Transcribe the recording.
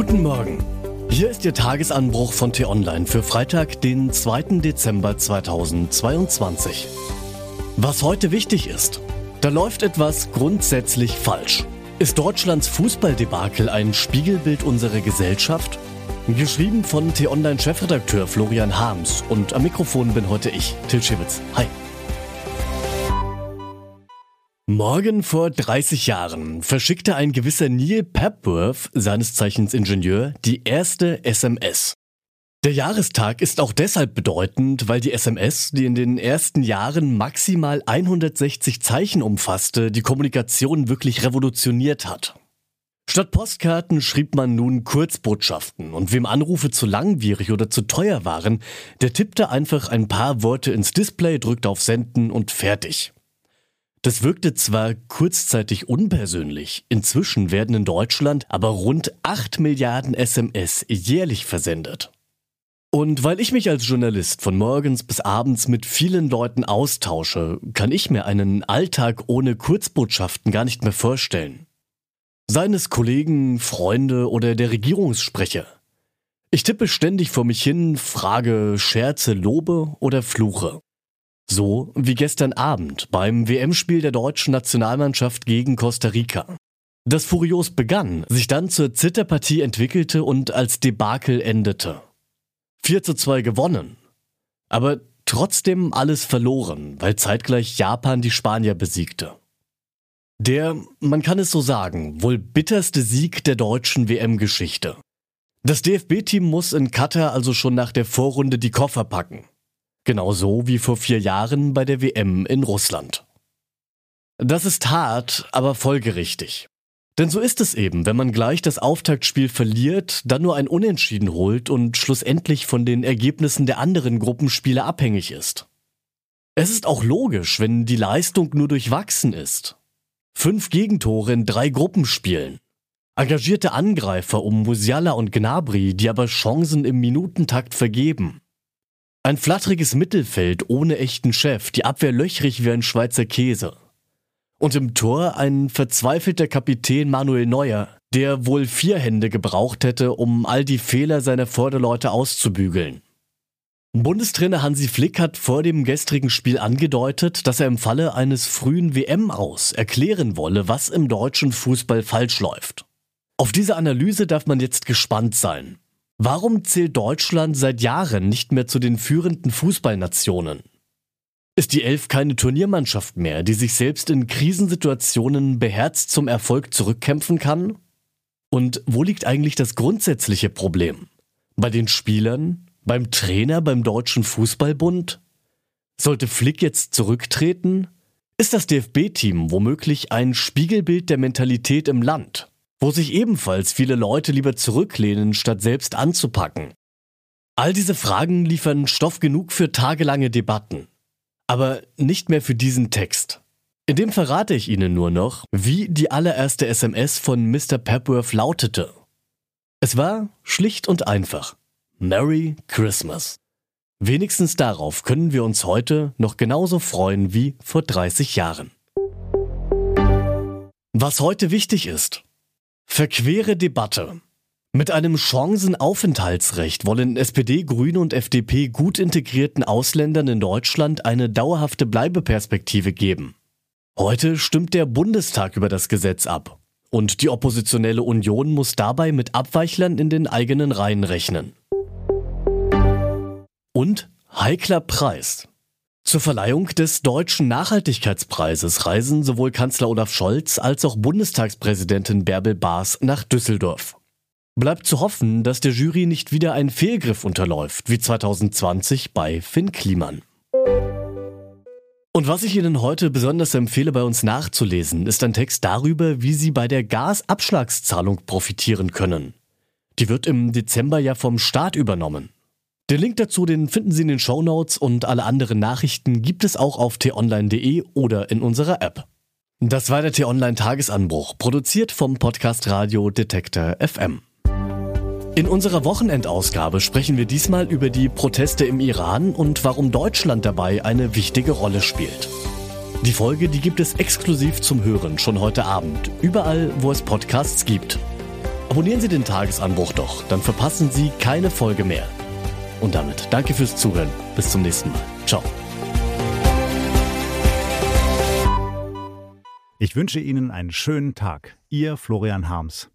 Guten Morgen. Hier ist Ihr Tagesanbruch von T-Online für Freitag, den 2. Dezember 2022. Was heute wichtig ist, da läuft etwas grundsätzlich falsch. Ist Deutschlands Fußballdebakel ein Spiegelbild unserer Gesellschaft? Geschrieben von T-Online-Chefredakteur Florian Harms und am Mikrofon bin heute ich, Till Schibitz. Hi. Morgen vor 30 Jahren verschickte ein gewisser Neil Papworth, seines Zeichens Ingenieur, die erste SMS. Der Jahrestag ist auch deshalb bedeutend, weil die SMS, die in den ersten Jahren maximal 160 Zeichen umfasste, die Kommunikation wirklich revolutioniert hat. Statt Postkarten schrieb man nun Kurzbotschaften und wem Anrufe zu langwierig oder zu teuer waren, der tippte einfach ein paar Worte ins Display, drückte auf Senden und fertig. Das wirkte zwar kurzzeitig unpersönlich, inzwischen werden in Deutschland aber rund 8 Milliarden SMS jährlich versendet. Und weil ich mich als Journalist von morgens bis abends mit vielen Leuten austausche, kann ich mir einen Alltag ohne Kurzbotschaften gar nicht mehr vorstellen. Seien es Kollegen, Freunde oder der Regierungssprecher. Ich tippe ständig vor mich hin, frage, scherze, lobe oder fluche. So wie gestern Abend beim WM-Spiel der deutschen Nationalmannschaft gegen Costa Rica. Das furios begann, sich dann zur Zitterpartie entwickelte und als Debakel endete. 4 zu 2 gewonnen. Aber trotzdem alles verloren, weil zeitgleich Japan die Spanier besiegte. Der, man kann es so sagen, wohl bitterste Sieg der deutschen WM-Geschichte. Das DFB-Team muss in Katar also schon nach der Vorrunde die Koffer packen. Genauso wie vor vier Jahren bei der WM in Russland. Das ist hart, aber folgerichtig. Denn so ist es eben, wenn man gleich das Auftaktspiel verliert, dann nur ein Unentschieden holt und schlussendlich von den Ergebnissen der anderen Gruppenspiele abhängig ist. Es ist auch logisch, wenn die Leistung nur durchwachsen ist. Fünf Gegentore in drei Gruppenspielen. Engagierte Angreifer um Musiala und Gnabry, die aber Chancen im Minutentakt vergeben. Ein flatteriges Mittelfeld ohne echten Chef, die Abwehr löchrig wie ein Schweizer Käse. Und im Tor ein verzweifelter Kapitän Manuel Neuer, der wohl vier Hände gebraucht hätte, um all die Fehler seiner Vorderleute auszubügeln. Bundestrainer Hansi Flick hat vor dem gestrigen Spiel angedeutet, dass er im Falle eines frühen WM aus erklären wolle, was im deutschen Fußball falsch läuft. Auf diese Analyse darf man jetzt gespannt sein. Warum zählt Deutschland seit Jahren nicht mehr zu den führenden Fußballnationen? Ist die Elf keine Turniermannschaft mehr, die sich selbst in Krisensituationen beherzt zum Erfolg zurückkämpfen kann? Und wo liegt eigentlich das grundsätzliche Problem? Bei den Spielern? Beim Trainer? Beim Deutschen Fußballbund? Sollte Flick jetzt zurücktreten? Ist das DFB-Team womöglich ein Spiegelbild der Mentalität im Land? Wo sich ebenfalls viele Leute lieber zurücklehnen, statt selbst anzupacken. All diese Fragen liefern Stoff genug für tagelange Debatten. Aber nicht mehr für diesen Text. In dem verrate ich Ihnen nur noch, wie die allererste SMS von Mr. Pepworth lautete. Es war schlicht und einfach. Merry Christmas. Wenigstens darauf können wir uns heute noch genauso freuen wie vor 30 Jahren. Was heute wichtig ist, Verquere Debatte. Mit einem Chancenaufenthaltsrecht wollen SPD, Grüne und FDP gut integrierten Ausländern in Deutschland eine dauerhafte Bleibeperspektive geben. Heute stimmt der Bundestag über das Gesetz ab. Und die oppositionelle Union muss dabei mit Abweichlern in den eigenen Reihen rechnen. Und heikler Preis. Zur Verleihung des Deutschen Nachhaltigkeitspreises reisen sowohl Kanzler Olaf Scholz als auch Bundestagspräsidentin Bärbel Baas nach Düsseldorf. Bleibt zu hoffen, dass der Jury nicht wieder ein Fehlgriff unterläuft, wie 2020 bei Finn Kliman. Und was ich Ihnen heute besonders empfehle, bei uns nachzulesen, ist ein Text darüber, wie Sie bei der Gasabschlagszahlung profitieren können. Die wird im Dezember ja vom Staat übernommen. Den Link dazu, den finden Sie in den Show Notes und alle anderen Nachrichten gibt es auch auf t-online.de oder in unserer App. Das war der T-Online Tagesanbruch, produziert vom Podcast Radio Detektor FM. In unserer Wochenendausgabe sprechen wir diesmal über die Proteste im Iran und warum Deutschland dabei eine wichtige Rolle spielt. Die Folge, die gibt es exklusiv zum Hören schon heute Abend, überall, wo es Podcasts gibt. Abonnieren Sie den Tagesanbruch doch, dann verpassen Sie keine Folge mehr. Und damit danke fürs Zuhören. Bis zum nächsten Mal. Ciao. Ich wünsche Ihnen einen schönen Tag. Ihr Florian Harms.